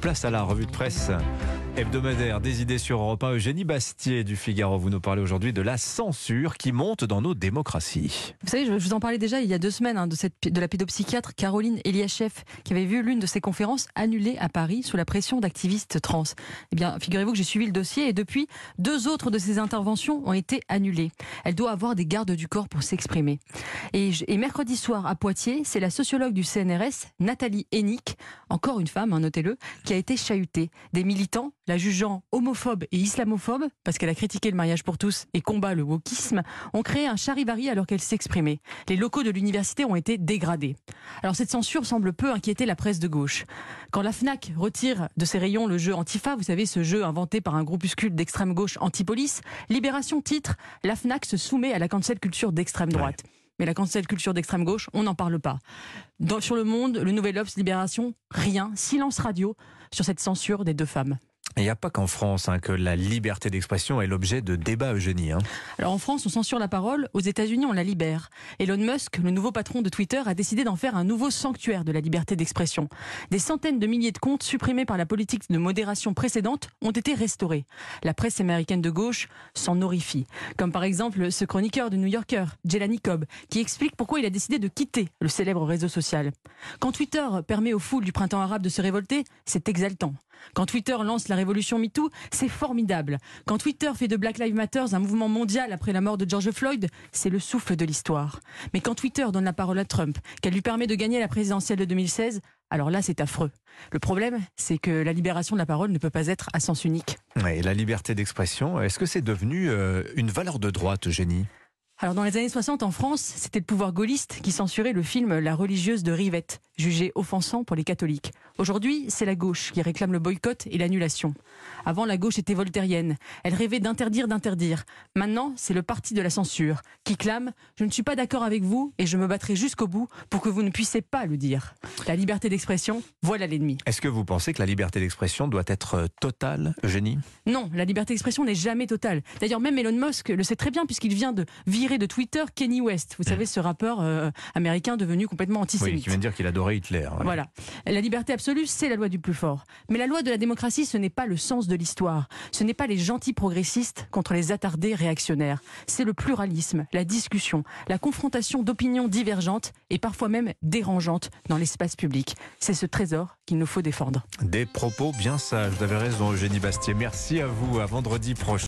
Place à la revue de presse hebdomadaire des idées sur Europe 1. Eugénie Bastier du Figaro, vous nous parlez aujourd'hui de la censure qui monte dans nos démocraties. Vous savez, je vous en parlais déjà il y a deux semaines hein, de, la pédopsychiatre Caroline Eliachev qui avait vu l'une de ses conférences annulée à Paris sous la pression d'activistes trans. Eh bien, figurez-vous que j'ai suivi le dossier et depuis, deux autres de ses interventions ont été annulées. Elle doit avoir des gardes du corps pour s'exprimer. Et, et, mercredi soir à Poitiers, c'est la sociologue du CNRS, Nathalie Hennick, encore une femme, hein, notez-le, qui a été chahutée. Des militants la jugeant homophobe et islamophobe, parce qu'elle a critiqué le mariage pour tous et combat le wokisme, ont créé un charivari alors qu'elle s'exprimait. Les locaux de l'université ont été dégradés. Alors cette censure semble peu inquiéter la presse de gauche. Quand la FNAC retire de ses rayons le jeu Antifa, vous savez, ce jeu inventé par un groupuscule d'extrême gauche anti-police, Libération titre La FNAC se soumet à la cancel culture d'extrême droite. Mais la cancel culture d'extrême gauche, on n'en parle pas. Dans, sur le monde, le Nouvel Obs, Libération, rien, silence radio sur cette censure des deux femmes. Il n'y a pas qu'en France hein, que la liberté d'expression est l'objet de débats, Eugénie. Hein. Alors en France, on censure la parole, aux États-Unis, on la libère. Elon Musk, le nouveau patron de Twitter, a décidé d'en faire un nouveau sanctuaire de la liberté d'expression. Des centaines de milliers de comptes supprimés par la politique de modération précédente ont été restaurés. La presse américaine de gauche s'en horrifie. Comme par exemple ce chroniqueur de New Yorker, Jelani Cobb, qui explique pourquoi il a décidé de quitter le célèbre réseau social. Quand Twitter permet aux foules du printemps arabe de se révolter, c'est exaltant. Quand Twitter lance la révolution MeToo, c'est formidable. Quand Twitter fait de Black Lives Matter un mouvement mondial après la mort de George Floyd, c'est le souffle de l'histoire. Mais quand Twitter donne la parole à Trump, qu'elle lui permet de gagner la présidentielle de 2016, alors là, c'est affreux. Le problème, c'est que la libération de la parole ne peut pas être à sens unique. Et la liberté d'expression, est-ce que c'est devenu euh, une valeur de droite, Génie alors dans les années 60 en France, c'était le pouvoir gaulliste qui censurait le film La religieuse de Rivette, jugé offensant pour les catholiques. Aujourd'hui, c'est la gauche qui réclame le boycott et l'annulation. Avant, la gauche était voltairienne. Elle rêvait d'interdire d'interdire. Maintenant, c'est le parti de la censure qui clame Je ne suis pas d'accord avec vous et je me battrai jusqu'au bout pour que vous ne puissiez pas le dire. La liberté d'expression, voilà l'ennemi. Est-ce que vous pensez que la liberté d'expression doit être euh, totale, Eugénie? Non, la liberté d'expression n'est jamais totale. D'ailleurs, même Elon Musk le sait très bien puisqu'il vient de virer de Twitter Kenny West. Vous savez, ce rappeur euh, américain devenu complètement antisémite. Oui, qui vient de dire qu'il adorait Hitler. Voilà. La liberté absolue, c'est la loi du plus fort. Mais la loi de la démocratie, ce n'est pas le sens de l'histoire. Ce n'est pas les gentils progressistes contre les attardés réactionnaires. C'est le pluralisme, la discussion, la confrontation d'opinions divergentes et parfois même dérangeantes dans l'espace public. C'est ce trésor qu'il nous faut défendre. Des propos bien sages. Vous avez raison, Eugénie Bastier. Merci à vous. À vendredi prochain.